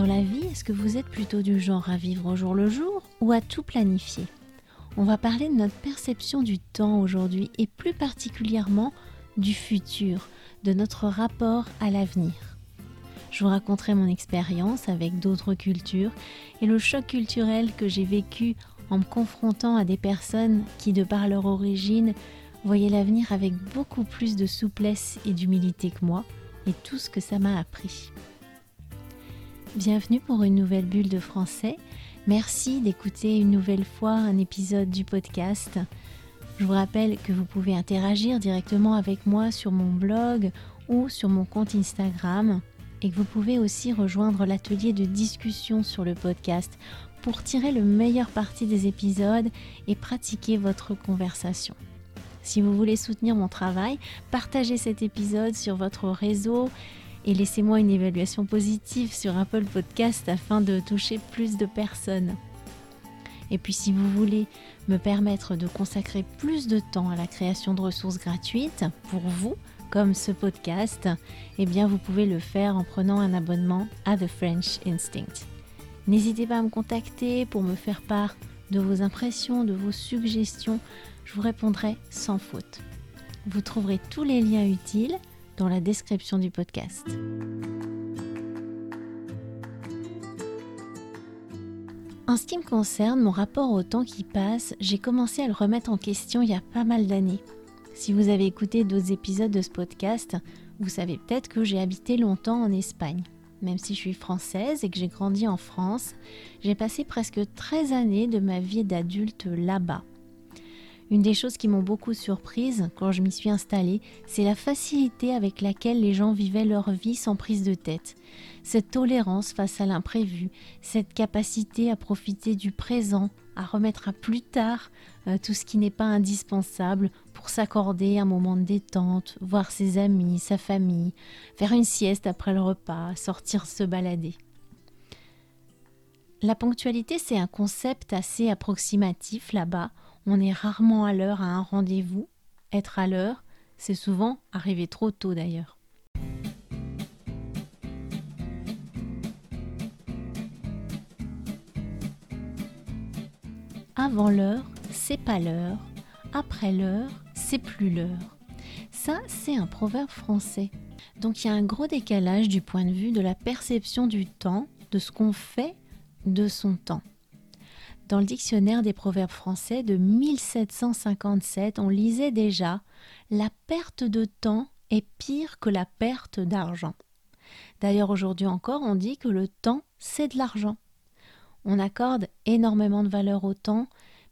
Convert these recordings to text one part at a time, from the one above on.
Dans la vie, est-ce que vous êtes plutôt du genre à vivre au jour le jour ou à tout planifier? On va parler de notre perception du temps aujourd'hui et plus particulièrement du futur, de notre rapport à l'avenir. Je vous raconterai mon expérience avec d'autres cultures et le choc culturel que j'ai vécu en me confrontant à des personnes qui, de par leur origine, voyaient l'avenir avec beaucoup plus de souplesse et d'humilité que moi et tout ce que ça m'a appris. Bienvenue pour une nouvelle bulle de français. Merci d'écouter une nouvelle fois un épisode du podcast. Je vous rappelle que vous pouvez interagir directement avec moi sur mon blog ou sur mon compte Instagram et que vous pouvez aussi rejoindre l'atelier de discussion sur le podcast pour tirer le meilleur parti des épisodes et pratiquer votre conversation. Si vous voulez soutenir mon travail, partagez cet épisode sur votre réseau et laissez-moi une évaluation positive sur Apple Podcast afin de toucher plus de personnes. Et puis si vous voulez me permettre de consacrer plus de temps à la création de ressources gratuites pour vous, comme ce podcast, eh bien vous pouvez le faire en prenant un abonnement à The French Instinct. N'hésitez pas à me contacter pour me faire part de vos impressions, de vos suggestions. Je vous répondrai sans faute. Vous trouverez tous les liens utiles dans la description du podcast. En ce qui me concerne, mon rapport au temps qui passe, j'ai commencé à le remettre en question il y a pas mal d'années. Si vous avez écouté d'autres épisodes de ce podcast, vous savez peut-être que j'ai habité longtemps en Espagne. Même si je suis française et que j'ai grandi en France, j'ai passé presque 13 années de ma vie d'adulte là-bas. Une des choses qui m'ont beaucoup surprise quand je m'y suis installée, c'est la facilité avec laquelle les gens vivaient leur vie sans prise de tête. Cette tolérance face à l'imprévu, cette capacité à profiter du présent, à remettre à plus tard euh, tout ce qui n'est pas indispensable pour s'accorder un moment de détente, voir ses amis, sa famille, faire une sieste après le repas, sortir se balader. La ponctualité, c'est un concept assez approximatif là-bas. On est rarement à l'heure à un rendez-vous. Être à l'heure, c'est souvent arriver trop tôt d'ailleurs. Avant l'heure, c'est pas l'heure. Après l'heure, c'est plus l'heure. Ça, c'est un proverbe français. Donc il y a un gros décalage du point de vue de la perception du temps, de ce qu'on fait de son temps. Dans le dictionnaire des proverbes français de 1757, on lisait déjà La perte de temps est pire que la perte d'argent. D'ailleurs, aujourd'hui encore, on dit que le temps, c'est de l'argent. On accorde énormément de valeur au temps,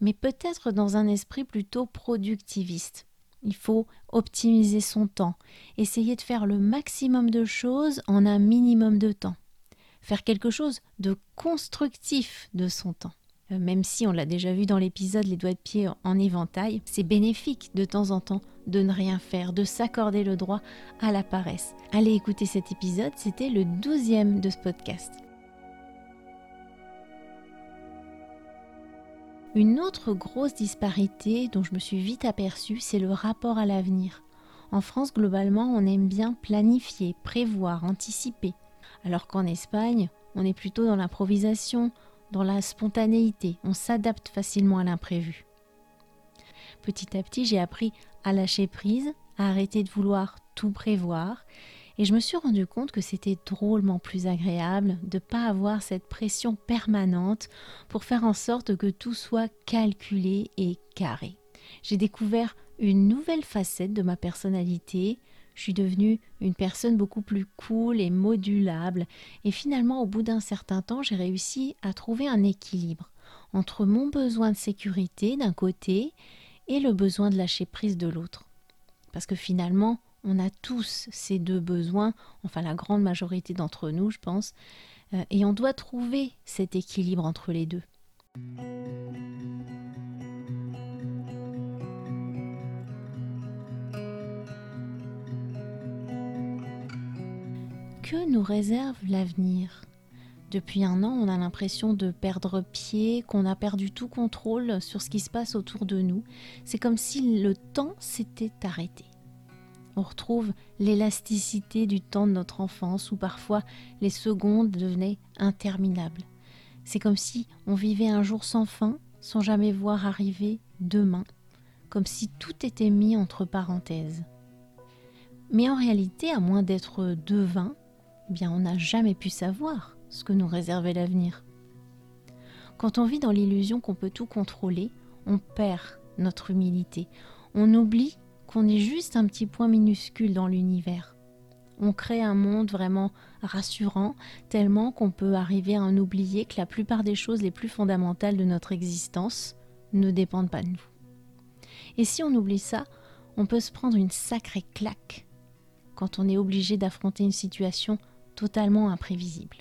mais peut-être dans un esprit plutôt productiviste. Il faut optimiser son temps, essayer de faire le maximum de choses en un minimum de temps faire quelque chose de constructif de son temps. Euh, même si on l'a déjà vu dans l'épisode Les doigts de pied en éventail, c'est bénéfique de temps en temps de ne rien faire, de s'accorder le droit à la paresse. Allez écouter cet épisode, c'était le douzième de ce podcast. Une autre grosse disparité dont je me suis vite aperçue, c'est le rapport à l'avenir. En France, globalement, on aime bien planifier, prévoir, anticiper alors qu'en Espagne, on est plutôt dans l'improvisation, dans la spontanéité, on s'adapte facilement à l'imprévu. Petit à petit, j'ai appris à lâcher prise, à arrêter de vouloir tout prévoir, et je me suis rendu compte que c'était drôlement plus agréable de ne pas avoir cette pression permanente pour faire en sorte que tout soit calculé et carré. J'ai découvert une nouvelle facette de ma personnalité, je suis devenue une personne beaucoup plus cool et modulable, et finalement au bout d'un certain temps j'ai réussi à trouver un équilibre entre mon besoin de sécurité d'un côté et le besoin de lâcher prise de l'autre. Parce que finalement, on a tous ces deux besoins, enfin la grande majorité d'entre nous, je pense, euh, et on doit trouver cet équilibre entre les deux. Que nous réserve l'avenir depuis un an, on a l'impression de perdre pied, qu'on a perdu tout contrôle sur ce qui se passe autour de nous. C'est comme si le temps s'était arrêté. On retrouve l'élasticité du temps de notre enfance où parfois les secondes devenaient interminables. C'est comme si on vivait un jour sans fin, sans jamais voir arriver demain, comme si tout était mis entre parenthèses. Mais en réalité, à moins d'être devin, on n'a jamais pu savoir ce que nous réservait l'avenir. Quand on vit dans l'illusion qu'on peut tout contrôler, on perd notre humilité. On oublie qu'on est juste un petit point minuscule dans l'univers. On crée un monde vraiment rassurant, tellement qu'on peut arriver à en oublier que la plupart des choses les plus fondamentales de notre existence ne dépendent pas de nous. Et si on oublie ça, on peut se prendre une sacrée claque quand on est obligé d'affronter une situation totalement imprévisible.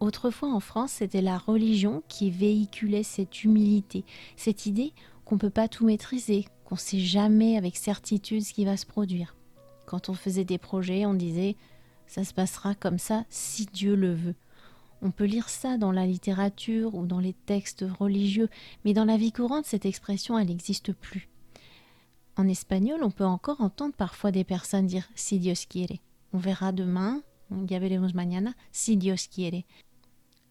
Autrefois en France, c'était la religion qui véhiculait cette humilité, cette idée qu'on ne peut pas tout maîtriser, qu'on ne sait jamais avec certitude ce qui va se produire. Quand on faisait des projets, on disait ça se passera comme ça si Dieu le veut. On peut lire ça dans la littérature ou dans les textes religieux, mais dans la vie courante, cette expression, elle n'existe plus. En espagnol, on peut encore entendre parfois des personnes dire si Dios quiere. On verra demain, ya veremos mañana, si Dios quiere.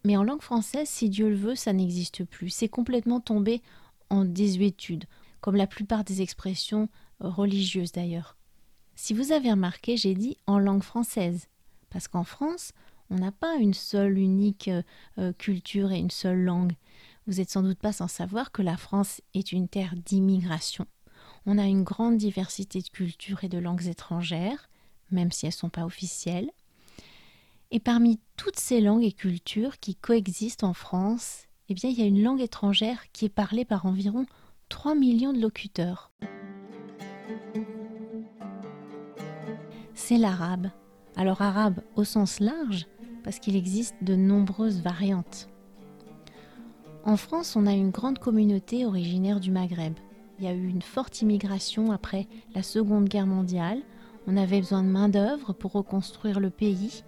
Mais en langue française, si Dieu le veut, ça n'existe plus. C'est complètement tombé en désuétude, comme la plupart des expressions religieuses d'ailleurs. Si vous avez remarqué, j'ai dit en langue française, parce qu'en France, on n'a pas une seule unique euh, culture et une seule langue. Vous n'êtes sans doute pas sans savoir que la France est une terre d'immigration. On a une grande diversité de cultures et de langues étrangères, même si elles ne sont pas officielles. Et parmi toutes ces langues et cultures qui coexistent en France, eh bien, il y a une langue étrangère qui est parlée par environ 3 millions de locuteurs. C'est l'arabe. Alors arabe au sens large, parce qu'il existe de nombreuses variantes. En France, on a une grande communauté originaire du Maghreb. Il y a eu une forte immigration après la Seconde Guerre mondiale. On avait besoin de main-d'œuvre pour reconstruire le pays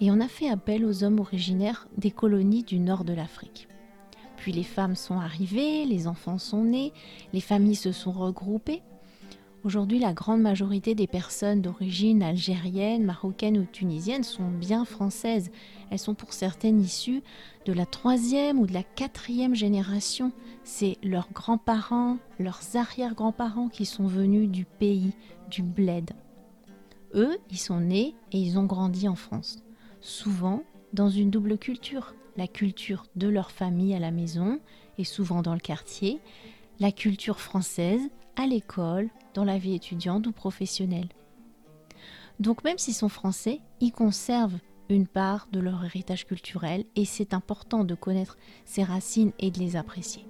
et on a fait appel aux hommes originaires des colonies du nord de l'Afrique. Puis les femmes sont arrivées, les enfants sont nés, les familles se sont regroupées. Aujourd'hui, la grande majorité des personnes d'origine algérienne, marocaine ou tunisienne sont bien françaises. Elles sont pour certaines issues de la troisième ou de la quatrième génération. C'est leurs grands-parents, leurs arrière-grands-parents qui sont venus du pays, du bled. Eux, ils sont nés et ils ont grandi en France souvent dans une double culture, la culture de leur famille à la maison et souvent dans le quartier, la culture française à l'école, dans la vie étudiante ou professionnelle. Donc même s'ils sont français, ils conservent une part de leur héritage culturel et c'est important de connaître ces racines et de les apprécier.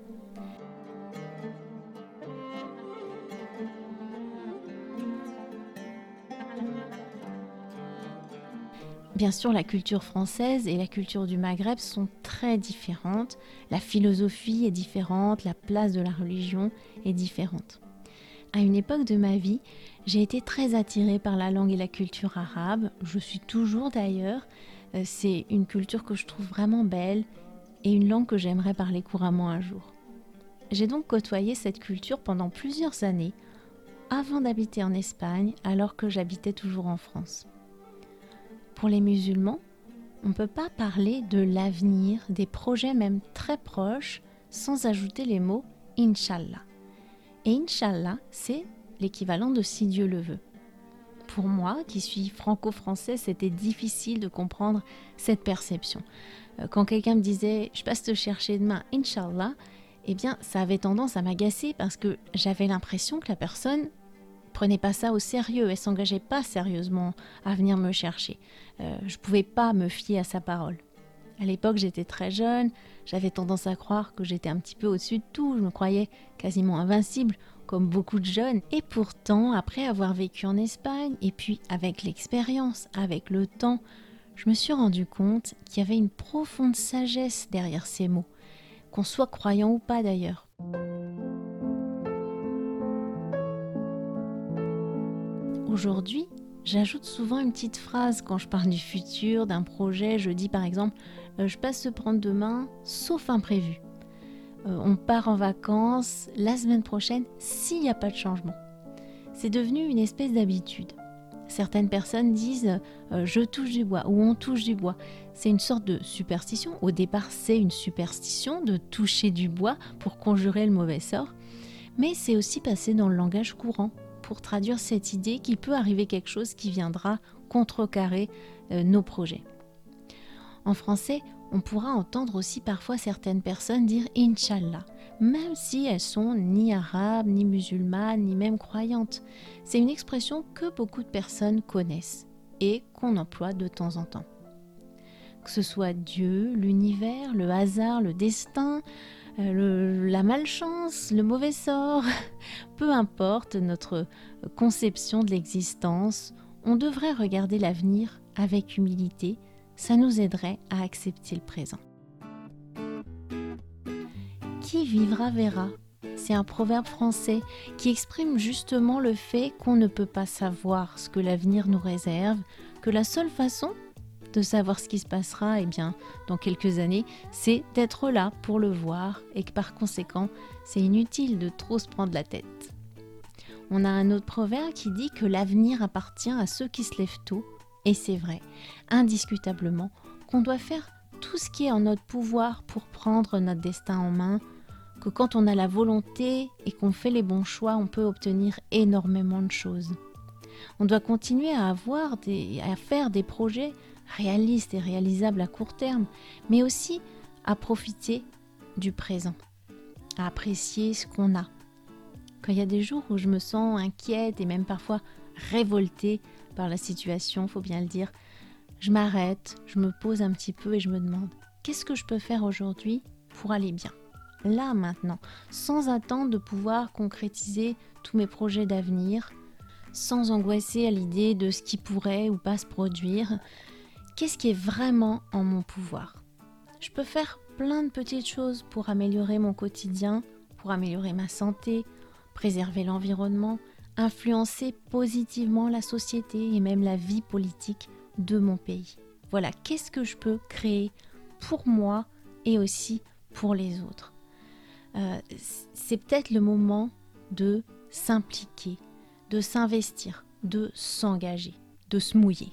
Bien sûr, la culture française et la culture du Maghreb sont très différentes. La philosophie est différente, la place de la religion est différente. À une époque de ma vie, j'ai été très attirée par la langue et la culture arabe. Je suis toujours d'ailleurs. Euh, c'est une culture que je trouve vraiment belle et une langue que j'aimerais parler couramment un jour. J'ai donc côtoyé cette culture pendant plusieurs années avant d'habiter en Espagne alors que j'habitais toujours en France. Pour les musulmans, on ne peut pas parler de l'avenir, des projets même très proches, sans ajouter les mots Inshallah. Et Inch'Allah, c'est l'équivalent de si Dieu le veut. Pour moi, qui suis franco-français, c'était difficile de comprendre cette perception. Euh, quand quelqu'un me disait je passe te chercher demain, Inch'Allah, eh bien, ça avait tendance à m'agacer parce que j'avais l'impression que la personne prenait pas ça au sérieux, elle s'engageait pas sérieusement à venir me chercher. Euh, je pouvais pas me fier à sa parole. À l'époque, j'étais très jeune, j'avais tendance à croire que j'étais un petit peu au-dessus de tout, je me croyais quasiment invincible, comme beaucoup de jeunes. Et pourtant, après avoir vécu en Espagne, et puis avec l'expérience, avec le temps, je me suis rendu compte qu'il y avait une profonde sagesse derrière ces mots, qu'on soit croyant ou pas d'ailleurs. Aujourd'hui, j'ajoute souvent une petite phrase quand je parle du futur, d'un projet. Je dis par exemple, euh, je passe se prendre demain, sauf imprévu. Euh, on part en vacances la semaine prochaine s'il n'y a pas de changement. C'est devenu une espèce d'habitude. Certaines personnes disent euh, je touche du bois ou on touche du bois. C'est une sorte de superstition. Au départ, c'est une superstition de toucher du bois pour conjurer le mauvais sort. Mais c'est aussi passé dans le langage courant pour traduire cette idée qu'il peut arriver quelque chose qui viendra contrecarrer euh, nos projets. En français, on pourra entendre aussi parfois certaines personnes dire Inch'Allah, même si elles sont ni arabes, ni musulmanes, ni même croyantes. C'est une expression que beaucoup de personnes connaissent et qu'on emploie de temps en temps. Que ce soit Dieu, l'univers, le hasard, le destin, euh, la malchance, le mauvais sort, peu importe notre conception de l'existence, on devrait regarder l'avenir avec humilité, ça nous aiderait à accepter le présent. Qui vivra verra. C'est un proverbe français qui exprime justement le fait qu'on ne peut pas savoir ce que l'avenir nous réserve, que la seule façon de savoir ce qui se passera eh bien, dans quelques années, c'est d'être là pour le voir et que par conséquent, c'est inutile de trop se prendre la tête. On a un autre proverbe qui dit que l'avenir appartient à ceux qui se lèvent tôt, et c'est vrai, indiscutablement, qu'on doit faire tout ce qui est en notre pouvoir pour prendre notre destin en main, que quand on a la volonté et qu'on fait les bons choix, on peut obtenir énormément de choses. On doit continuer à avoir des, à faire des projets réaliste et réalisable à court terme, mais aussi à profiter du présent, à apprécier ce qu'on a. Quand il y a des jours où je me sens inquiète et même parfois révoltée par la situation, faut bien le dire, je m'arrête, je me pose un petit peu et je me demande qu'est-ce que je peux faire aujourd'hui pour aller bien? Là maintenant, sans attendre de pouvoir concrétiser tous mes projets d'avenir, sans angoisser à l'idée de ce qui pourrait ou pas se produire, qu'est-ce qui est vraiment en mon pouvoir? Je peux faire plein de petites choses pour améliorer mon quotidien, pour améliorer ma santé, préserver l'environnement, influencer positivement la société et même la vie politique de mon pays. Voilà, qu'est-ce que je peux créer pour moi et aussi pour les autres? Euh, c'est peut-être le moment de s'impliquer, de s'investir, de s'engager, de se mouiller.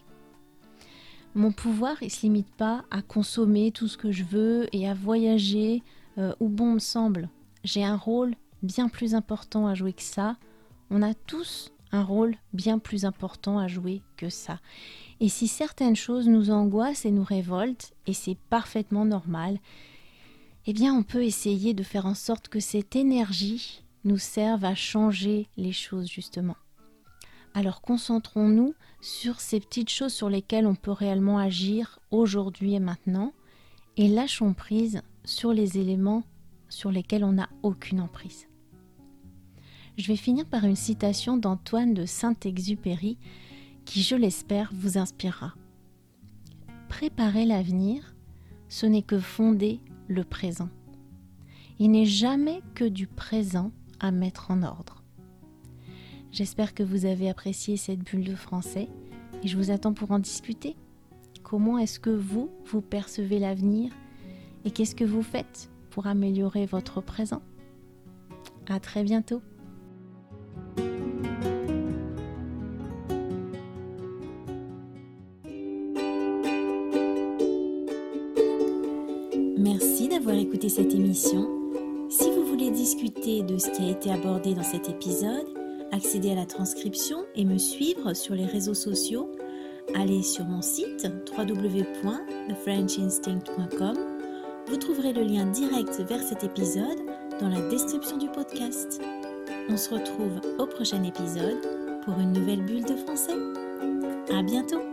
Mon pouvoir, il ne se limite pas à consommer tout ce que je veux et à voyager euh, où bon me semble. J'ai un rôle bien plus important à jouer que ça. On a tous un rôle bien plus important à jouer que ça. Et si certaines choses nous angoissent et nous révoltent, et c'est parfaitement normal, eh bien on peut essayer de faire en sorte que cette énergie nous serve à changer les choses justement. Alors concentrons-nous sur ces petites choses sur lesquelles on peut réellement agir aujourd'hui et maintenant, et lâchons prise sur les éléments sur lesquels on n'a aucune emprise. Je vais finir par une citation d'Antoine de Saint-Exupéry qui, je l'espère, vous inspirera. Préparer l'avenir, ce n'est que fonder le présent. Il n'est jamais que du présent à mettre en ordre. J'espère que vous avez apprécié cette bulle de français et je vous attends pour en discuter. Comment est-ce que vous, vous percevez l'avenir et qu'est-ce que vous faites pour améliorer votre présent? À très bientôt Merci d'avoir écouté cette émission. Si vous voulez discuter de ce qui a été abordé dans cet épisode, accéder à la transcription et me suivre sur les réseaux sociaux, allez sur mon site www.thefrenchinstinct.com. Vous trouverez le lien direct vers cet épisode dans la description du podcast. On se retrouve au prochain épisode pour une nouvelle bulle de français. À bientôt!